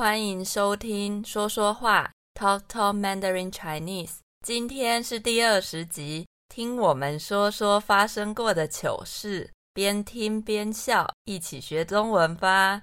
欢迎收听说说话，Talk Talk Mandarin Chinese。今天是第二十集，听我们说说发生过的糗事，边听边笑，一起学中文吧。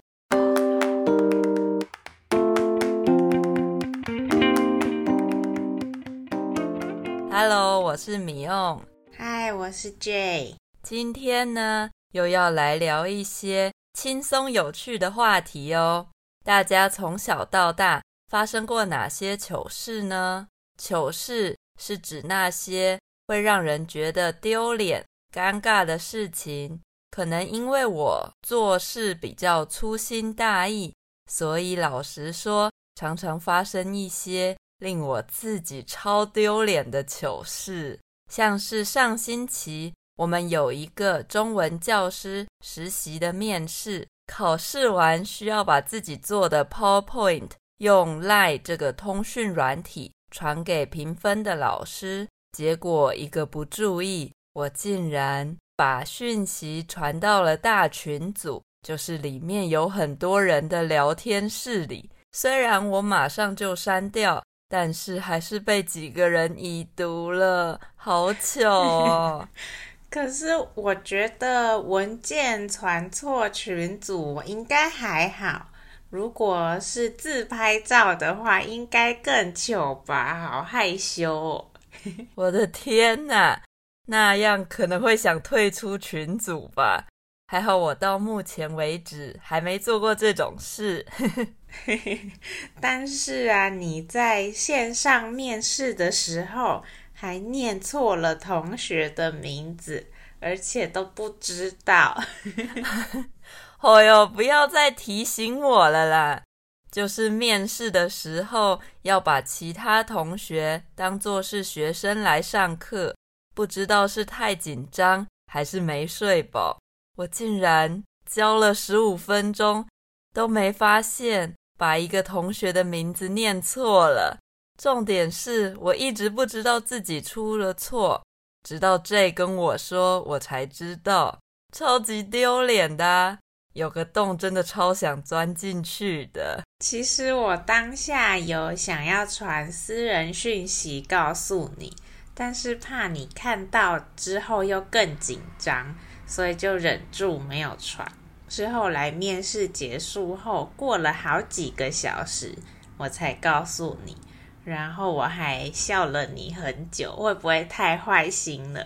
Hello，我是米用。Hi，我是 Jay。今天呢，又要来聊一些轻松有趣的话题哦。大家从小到大发生过哪些糗事呢？糗事是指那些会让人觉得丢脸、尴尬的事情。可能因为我做事比较粗心大意，所以老实说，常常发生一些令我自己超丢脸的糗事。像是上星期我们有一个中文教师实习的面试。考试完需要把自己做的 PowerPoint 用 Line 这个通讯软体传给评分的老师，结果一个不注意，我竟然把讯息传到了大群组，就是里面有很多人的聊天室里。虽然我马上就删掉，但是还是被几个人已读了，好糗哦！可是我觉得文件传错群组应该还好，如果是自拍照的话，应该更糗吧？好害羞哦！我的天哪，那样可能会想退出群组吧？还好我到目前为止还没做过这种事。但是啊，你在线上面试的时候，还念错了同学的名字，而且都不知道。哦哟，不要再提醒我了啦！就是面试的时候，要把其他同学当作是学生来上课，不知道是太紧张还是没睡饱，我竟然教了十五分钟，都没发现把一个同学的名字念错了。重点是我一直不知道自己出了错，直到 J 跟我说，我才知道，超级丢脸的，有个洞真的超想钻进去的。其实我当下有想要传私人讯息告诉你，但是怕你看到之后又更紧张，所以就忍住没有传。之后来面试结束后，过了好几个小时，我才告诉你。然后我还笑了你很久，会不会太坏心了？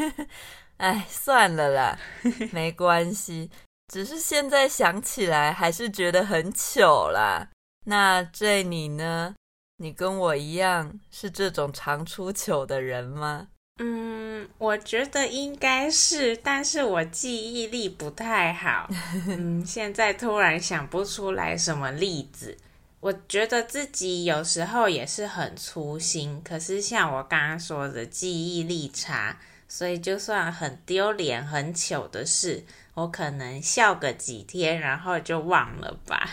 哎，算了啦，没关系。只是现在想起来还是觉得很糗啦。那这你呢？你跟我一样是这种常出糗的人吗？嗯，我觉得应该是，但是我记忆力不太好。嗯，现在突然想不出来什么例子。我觉得自己有时候也是很粗心，可是像我刚刚说的记忆力差，所以就算很丢脸、很糗的事，我可能笑个几天，然后就忘了吧。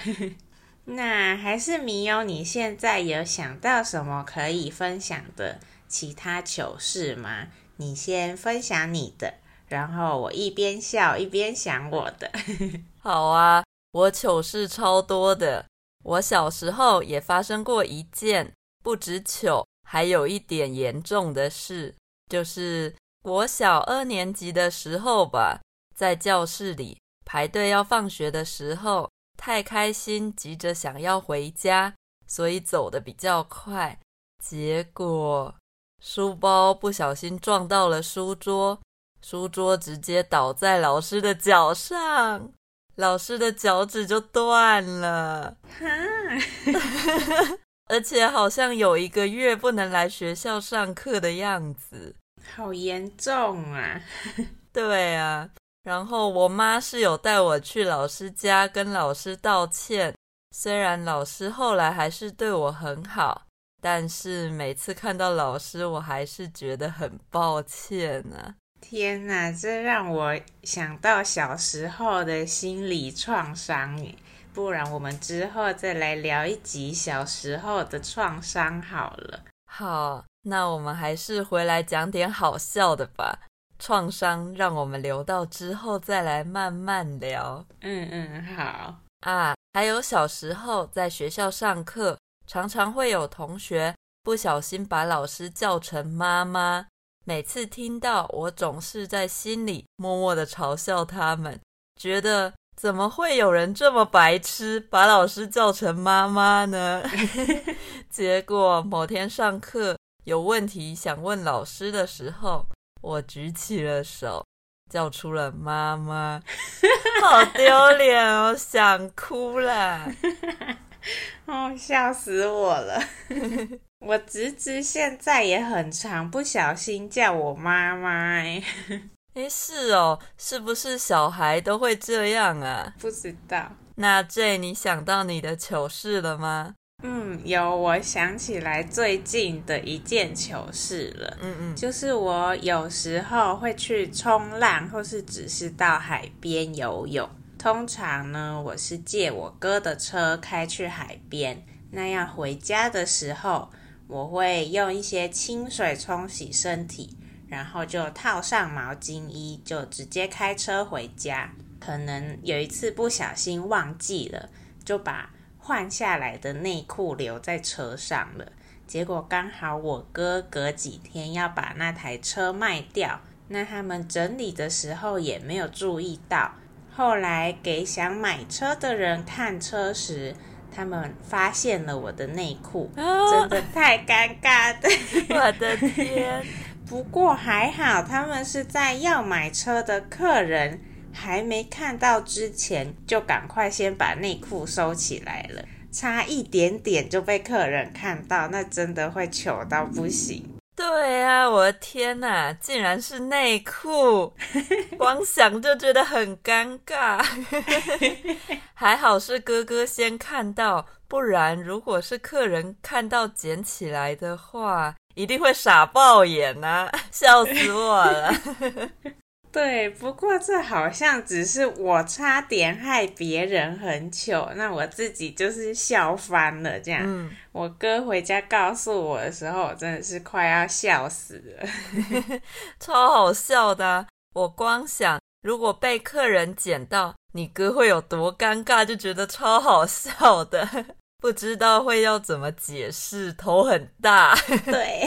那还是米友，你现在有想到什么可以分享的其他糗事吗？你先分享你的，然后我一边笑一边想我的。好啊，我糗事超多的。我小时候也发生过一件不止糗，还有一点严重的事，就是我小二年级的时候吧，在教室里排队要放学的时候，太开心，急着想要回家，所以走得比较快，结果书包不小心撞到了书桌，书桌直接倒在老师的脚上。老师的脚趾就断了，而且好像有一个月不能来学校上课的样子，好严重啊！对啊，然后我妈是有带我去老师家跟老师道歉，虽然老师后来还是对我很好，但是每次看到老师，我还是觉得很抱歉啊。天哪，这让我想到小时候的心理创伤耶。不然我们之后再来聊一集小时候的创伤好了。好，那我们还是回来讲点好笑的吧。创伤让我们留到之后再来慢慢聊。嗯嗯，好。啊，还有小时候在学校上课，常常会有同学不小心把老师叫成妈妈。每次听到，我总是在心里默默的嘲笑他们，觉得怎么会有人这么白痴，把老师叫成妈妈呢？结果某天上课有问题想问老师的时候，我举起了手，叫出了妈妈，好丢脸哦，想哭了，哦，笑死我了。我侄子现在也很常不小心叫我妈妈，哎，哎，是哦，是不是小孩都会这样啊？不知道。那 J，你想到你的糗事了吗？嗯，有，我想起来最近的一件糗事了。嗯嗯，就是我有时候会去冲浪，或是只是到海边游泳。通常呢，我是借我哥的车开去海边，那要回家的时候。我会用一些清水冲洗身体，然后就套上毛巾衣，就直接开车回家。可能有一次不小心忘记了，就把换下来的内裤留在车上了。结果刚好我哥隔几天要把那台车卖掉，那他们整理的时候也没有注意到。后来给想买车的人看车时，他们发现了我的内裤，真的太尴尬的。我的天！不过还好，他们是在要买车的客人还没看到之前，就赶快先把内裤收起来了。差一点点就被客人看到，那真的会糗到不行。对啊，我的天哪，竟然是内裤，光想就觉得很尴尬。还好是哥哥先看到，不然如果是客人看到捡起来的话，一定会傻爆眼啊，笑死我了。对，不过这好像只是我差点害别人很糗，那我自己就是笑翻了。这样，嗯、我哥回家告诉我的时候，我真的是快要笑死了，超好笑的、啊。我光想，如果被客人捡到，你哥会有多尴尬，就觉得超好笑的。不知道会要怎么解释，头很大。对。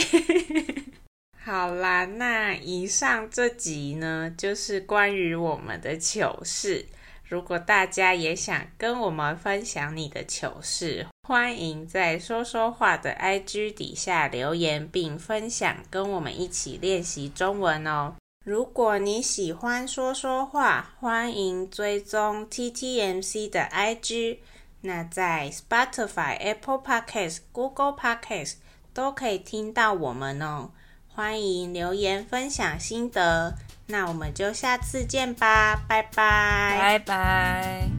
好啦，那以上这集呢，就是关于我们的糗事。如果大家也想跟我们分享你的糗事，欢迎在说说话的 IG 底下留言，并分享，跟我们一起练习中文哦。如果你喜欢说说话，欢迎追踪 TTMC 的 IG。那在 Spotify、Apple Podcasts、Google Podcasts 都可以听到我们哦。欢迎留言分享心得，那我们就下次见吧，拜拜，拜拜。